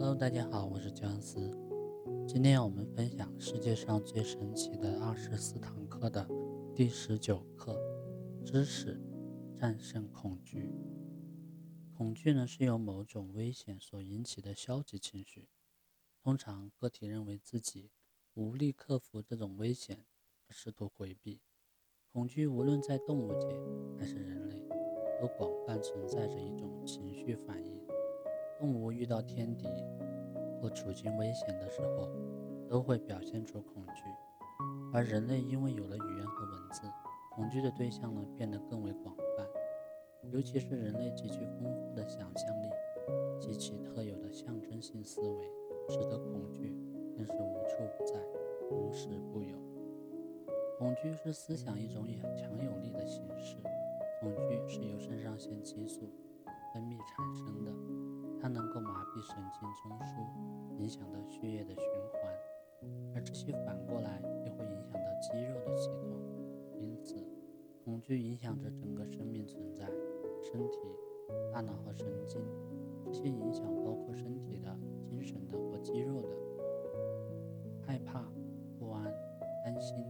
Hello，大家好，我是姜思。今天我们分享世界上最神奇的二十四堂课的第十九课：知识战胜恐惧。恐惧呢是由某种危险所引起的消极情绪。通常个体认为自己无力克服这种危险，试图回避。恐惧无论在动物界还是人类，都广泛存在着一种情绪反应。动物遇到天敌或处境危险的时候，都会表现出恐惧；而人类因为有了语言和文字，恐惧的对象呢变得更为广泛。尤其是人类极具丰富的想象力及其特有的象征性思维，使得恐惧更是无处不在、无时不有。恐惧是思想一种强有力的形式。恐惧是由肾上腺激素分泌产生的。它能够麻痹神经中枢，影响到血液的循环，而这些反过来又会影响到肌肉的系统。因此，恐惧影响着整个生命存在、身体、大脑和神经。这些影响包括身体的、精神的或肌肉的。害怕、不安、担心、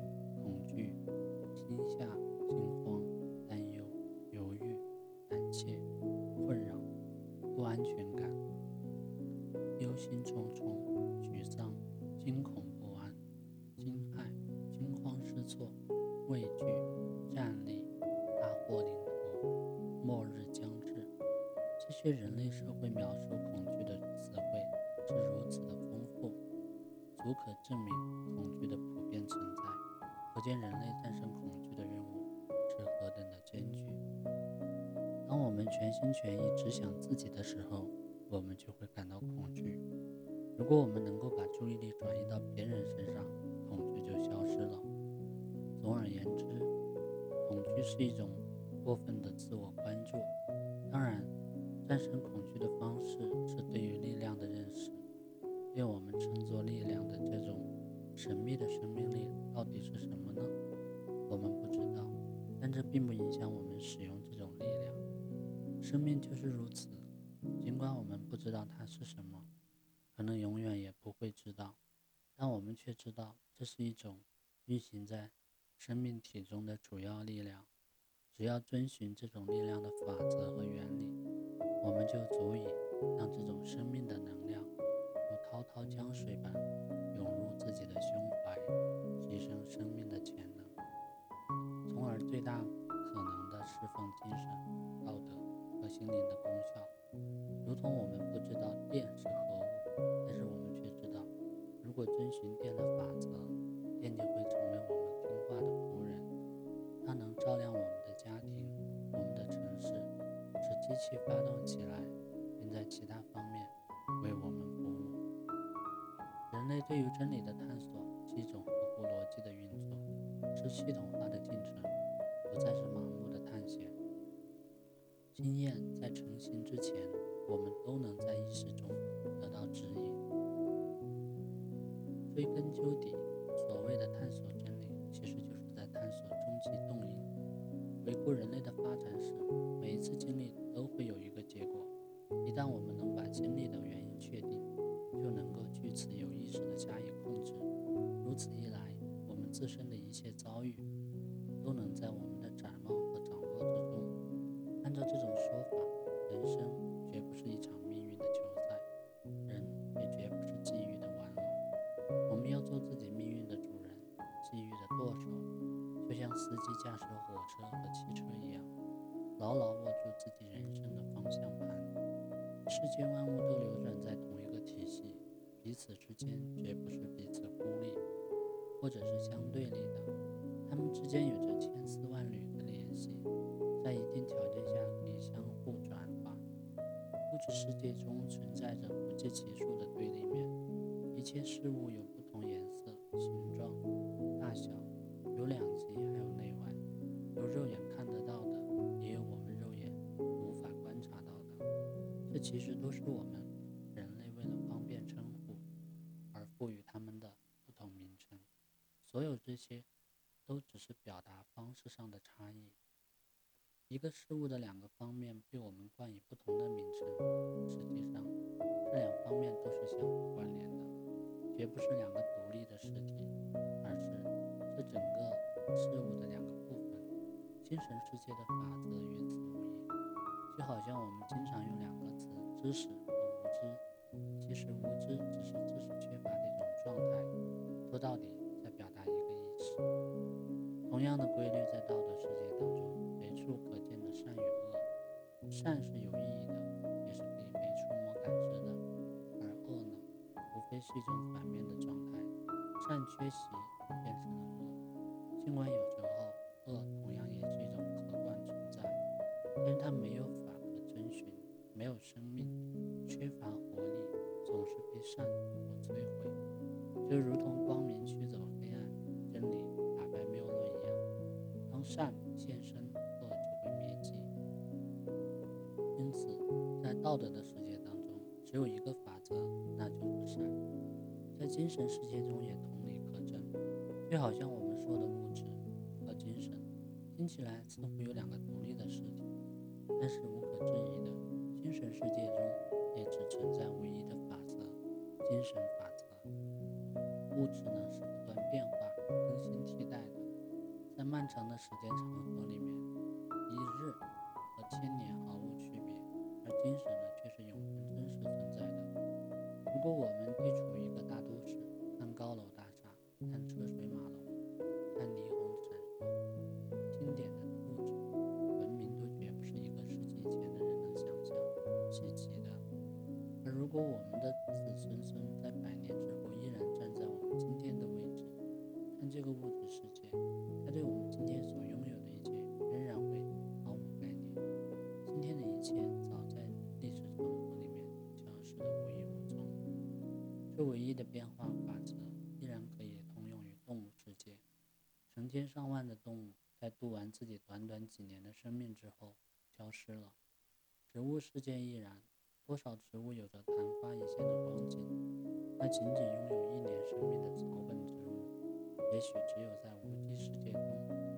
忧心忡忡、沮丧、惊恐不安、惊骇、惊慌失措、畏惧、战栗、大祸临头、末日将至，这些人类社会描述恐惧的词汇是如此的丰富，足可证明恐惧的普遍存在。可见人类战胜恐惧的任务是何等的艰巨。当我们全心全意只想自己的时候，我们就会感到恐惧。如果我们能够把注意力转移到别人身上，恐惧就消失了。总而言之，恐惧是一种过分的自我关注。当然，战胜恐惧的方式是对于力量的认识。被我们称作力量的这种神秘的生命力到底是什么呢？我们不知道，但这并不影响我们使用这种力量。生命就是如此。尽管我们不知道它是什么，可能永远也不会知道，但我们却知道这是一种运行在生命体中的主要力量。只要遵循这种力量的法则和原理，我们就足以让这种生命的能量如滔滔江水般涌入自己的胸怀，提升生命的潜能，从而最大可能的释放精神、道德和心灵的功效。如同我们不知道电是何物，但是我们却知道，如果遵循电的法则，电就会成为我们听话的仆人。它能照亮我们的家庭、我们的城市，使机器发动起来，并在其他方面为我们服务。人类对于真理的探索是一种合乎逻辑的运作，是系统化的进程，不再是盲目的探险。经验在成型之前，我们都能在意识中得到指引。追根究底，所谓的探索真理，其实就是在探索终极动因。回顾人类的发展史，每一次经历都会有一个结果。一旦我们能把经历的原因确定，就能够据此有意识地加以控制。如此一来，我们自身的一切遭遇，都能在我们的展望和掌握之中。按照这种说法，司机驾驶火车和汽车一样，牢牢握住自己人生的方向盘。世间万物都流转在同一个体系，彼此之间绝不是彼此孤立，或者是相对立的，它们之间有着千丝万缕的联系。在一定条件下可以相互转化。物质世界中存在着不计其数的对立面，一切事物有其实都是我们人类为了方便称呼而赋予它们的不同名称。所有这些，都只是表达方式上的差异。一个事物的两个方面被我们冠以不同的名称，实际上这两方面都是相互关联的，绝不是两个独立的实体，而是这整个事物的两个部分。精神世界的法则与此无异，就好像我们经常用两个“知识”和“无知”，其实无知只是知识缺乏的一种状态，说到底在表达一个意思。同样的规律在道德世界当中随处可见的善与恶，善是有意义的，也是可以被触摸感知的，而恶呢，无非是一种反面的状态，善缺席变成了恶，尽管有时候恶同样也是一种客观存在。但它没有就如同光明驱走黑暗，真理打败谬论一样。当善现身，恶就会灭迹。因此，在道德的世界当中，只有一个法则，那就是善。在精神世界中也同理可证，就好像我们说的物质和精神，听起来似乎有两个独立的实体。但是无可置疑的，精神世界中也只存在唯一的法则——精神法。物质呢是不断变化、更新替代的，在漫长的时间长河里面，一日和千年毫无区别，而精神呢却是永恒真实存在的。如果我们地处一个大都市，看高楼大厦，看车水马龙看霓虹闪烁经典的物质文明都绝不是一个世纪前的人能想象稀奇的而。如果我们的子孙孙在这个物质世界，它对我们今天所拥有的一切仍然会毫无概念。今天的一切早在历史长河里面消失的无影无踪。这唯一的变化法则依然可以通用于动物世界。成千上万的动物在度完自己短短几年的生命之后消失了，植物世界亦然。多少植物有着昙花一现的光景？那仅仅拥有一年生命的草本植，也许只有在无机世界中，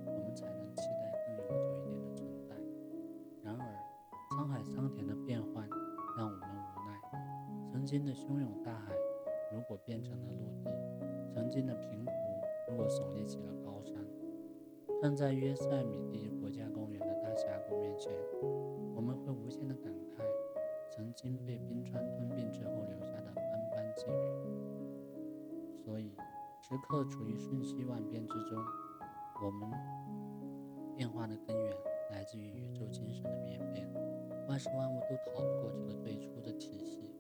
我们才能期待更永久一点的存在。然而，沧海桑田的变换让我们无奈。曾经的汹涌大海，如果变成了陆地；曾经的平湖，如果耸立起了高山。站在约塞米蒂国家公园的大峡谷面前，我们会无限的感慨。曾经被冰川吞并之后留下的斑斑积雨，时刻处于瞬息万变之中。我们变化的根源来自于宇宙精神的变变，万事万物都逃不过这个最初的体系。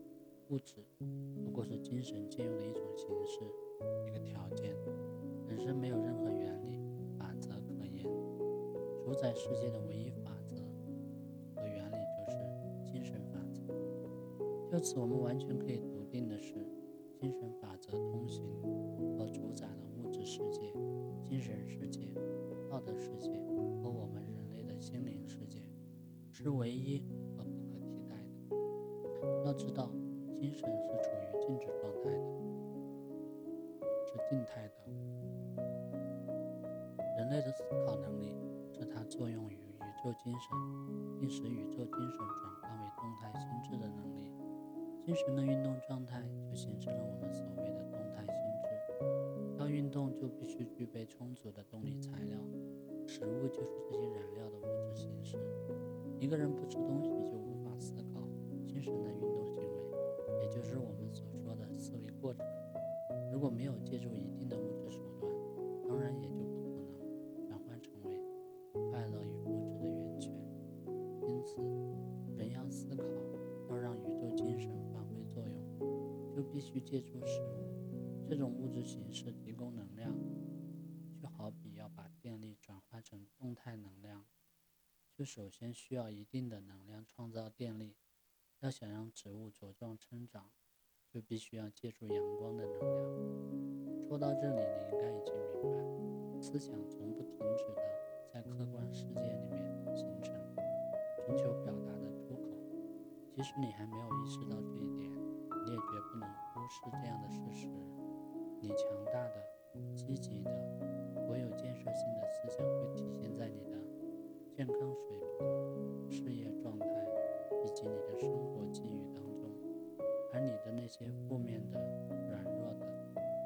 物质不过是精神借用的一种形式，一个条件，本身没有任何原理法则可言，主宰世界的唯一法则和原理就是精神法则。就此，我们完全可以笃定的是，精神法则通行和主宰了物质世界、精神世界、道德世界和我们人类的心灵世界，是唯一和不可替代的。要知道，精神是处于静止状态的，是静态的。人类的思考能力是它作用于宇宙精神，并使宇宙精神转化为动态心智的能力。精神的运动状态就形成了我们所谓的动态心智。要运动，就必须具备充足的动力材料，食物就是这些燃料的物质形式。一个人不吃东西就无法思考，精神的运动行为，也就是我们所说的思维过程，如果没有借助一定的物质手段，当然也就不可能转换成为快乐与物质的源泉。因此，人要思考，要让宇宙精神发挥作用。就必须借助食物这种物质形式提供能量，就好比要把电力转化成动态能量，就首先需要一定的能量创造电力。要想让植物茁壮生长，就必须要借助阳光的能量。说到这里，你应该已经明白，思想从不停止的在客观世界里面形成，寻求表达。即使你还没有意识到这一点。你也绝不能忽视这样的事实：你强大的、积极的、颇有建设性的思想会体现在你的健康水平、事业状态以及你的生活境遇当中，而你的那些负面的、软弱的、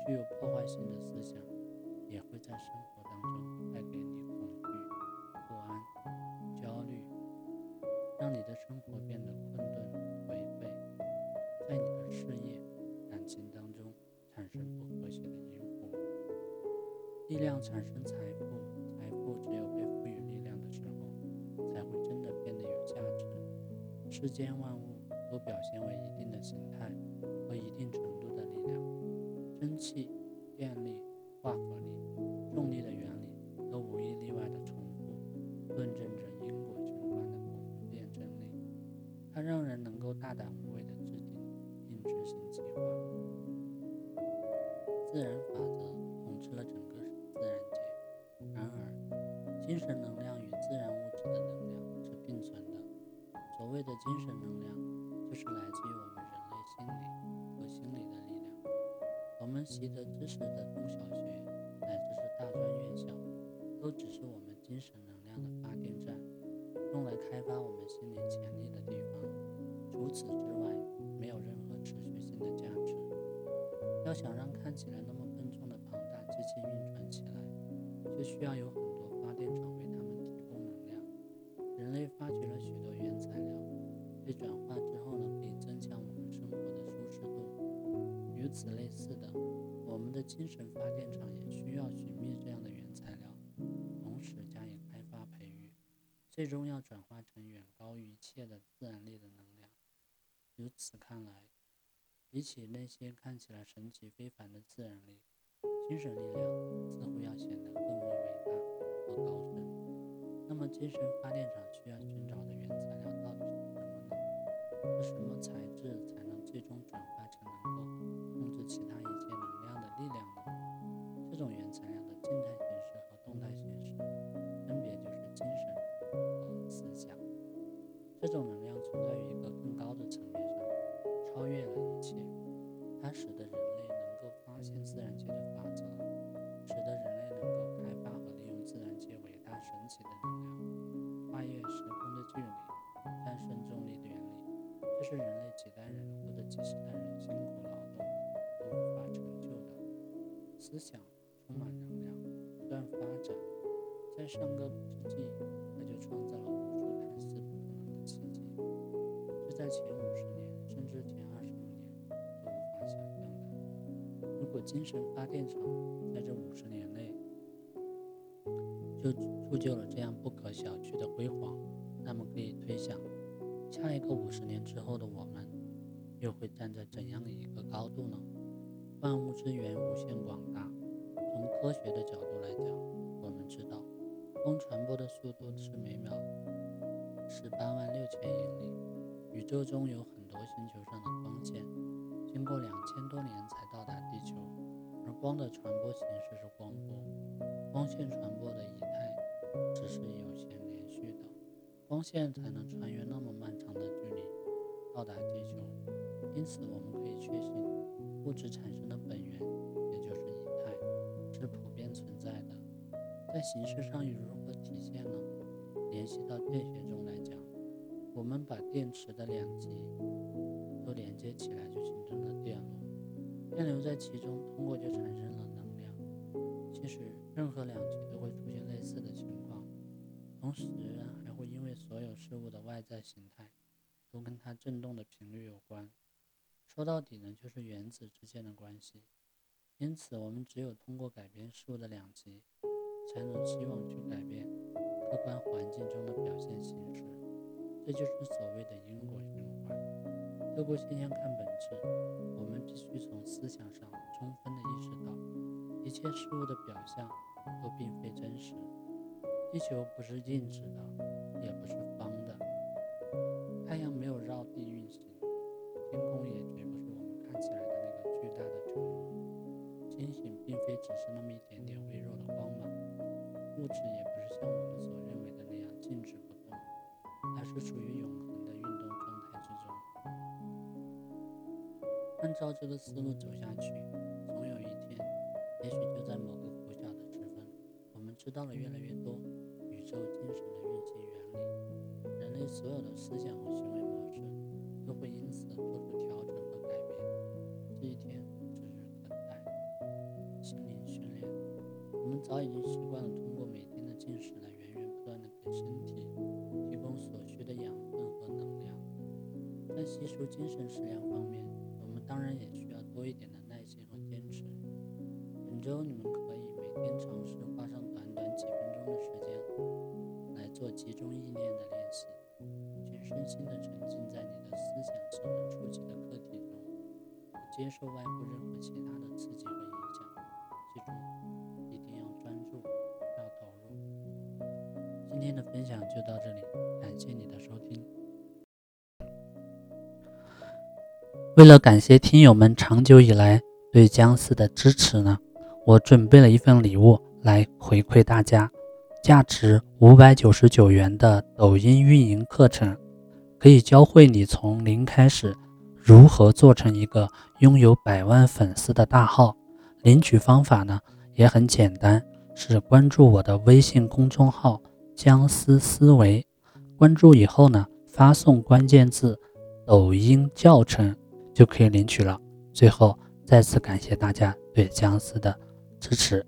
具有破坏性的思想也会在生活当中带给力量产生财富，财富只有被赋予力量的时候，才会真的变得有价值。世间万物都表现为一定的形态和一定程度的力量，蒸汽、电力、化合力、重力的原理都无一例外的重复，论证着因果循环的不复辩证力。它让人能够大胆无畏地制定并执行计划。自然法则精神能量与自然物质的能量是并存的。所谓的精神能量，就是来自于我们人类心理和心理的力量。我们习得知识的中小学，乃至是大专院校，都只是我们精神能量的发电站，用来开发我们心理潜力的地方。除此之外，没有任何持续性的价值。要想让看起来那么笨重的庞大机器运转起来，就需要有很电厂为他们提供能量。人类发掘了许多原材料，被转化之后呢，可以增强我们生活的舒适度。与此类似的，我们的精神发电厂也需要寻觅这样的原材料，同时加以开发培育，最终要转化成远高于一切的自然力的能量。由此看来，比起那些看起来神奇非凡的自然力，精神力量似乎要显得更为高深。那么，精神发电厂需要寻找的原材料到底是什么呢？是什么材质才能最终转化成能够控制其他一切能量的力量呢？这种原材料的静态形式和动态形式，分别就是精神和思想。这种能量存在于一个更高的层面上，超越了一切。它使得人类能够发现自然是人类几代人或者几十代人辛苦劳动都无法成就的。思想充满能量，不断发展，在上个世纪，它就创造了无数看似不可能的奇迹，是在前五十年甚至前二十五年都无法想象的。如果精神发电厂在这五十年内就铸就了这样不可小觑的辉煌，那么可以推想，下一个五十年之后的我们，又会站在怎样的一个高度呢？万物之源无限广大，从科学的角度来讲，我们知道，光传播的速度是每秒十八万六千英里，宇宙中有很多星球上的光线，经过两千多年才到达地球，而光的传播形式是光波，光线传播的仪态只是有限，光线才能穿越那么漫长的距离到达地球，因此我们可以确信，物质产生的本源，也就是以太，是普遍存在的。在形式上又如何体现呢？联系到电学中来讲，我们把电池的两极都连接起来，就形成了电路，电流在其中通过就产生了能量。其实任何两极都会出现类似的情况，同时会因为所有事物的外在形态都跟它振动的频率有关。说到底呢，就是原子之间的关系。因此，我们只有通过改变事物的两极，才能希望去改变客观环境中的表现形式。这就是所谓的因果循环。透过现象看本质，我们必须从思想上充分的意识到，一切事物的表象都并非真实。地球不是静止的，也不是方的，太阳没有绕地运行。天空也绝不是我们看起来的那个巨大的穹窿，星星并非只是那么一点点微弱的光芒，物质也不是像我们所认为的那样静止不动，而是处于永恒的运动状态之中。按照这个思路走下去，总有一天，也许就在某个拂晓的时分，我们知道了越来越多宇宙精神的运行原理，人类所有的思想和行为模式。都会因此做出调整和改变。这一天指日可待。早已经习惯了通过每天的进食来源源不断的给身体提供所需的养分和能量。在吸收精神食粮方面，我们当然也需要多一点的耐心和坚持。本周你们可以每天尝试集中意念的练习，全身心的沉浸在你的思想智能触及的课题中，不接受外部任何其他的刺激和影响。记住。一定要专注，要投入今天的分享就到这里，感谢你的收听。为了感谢听友们长久以来对姜丝的支持呢，我准备了一份礼物来回馈大家，价值五百九十九元的抖音运营课程，可以教会你从零开始如何做成一个拥有百万粉丝的大号。领取方法呢也很简单，是关注我的微信公众号。姜思思维，关注以后呢，发送关键字“抖音教程”就可以领取了。最后再次感谢大家对姜思的支持。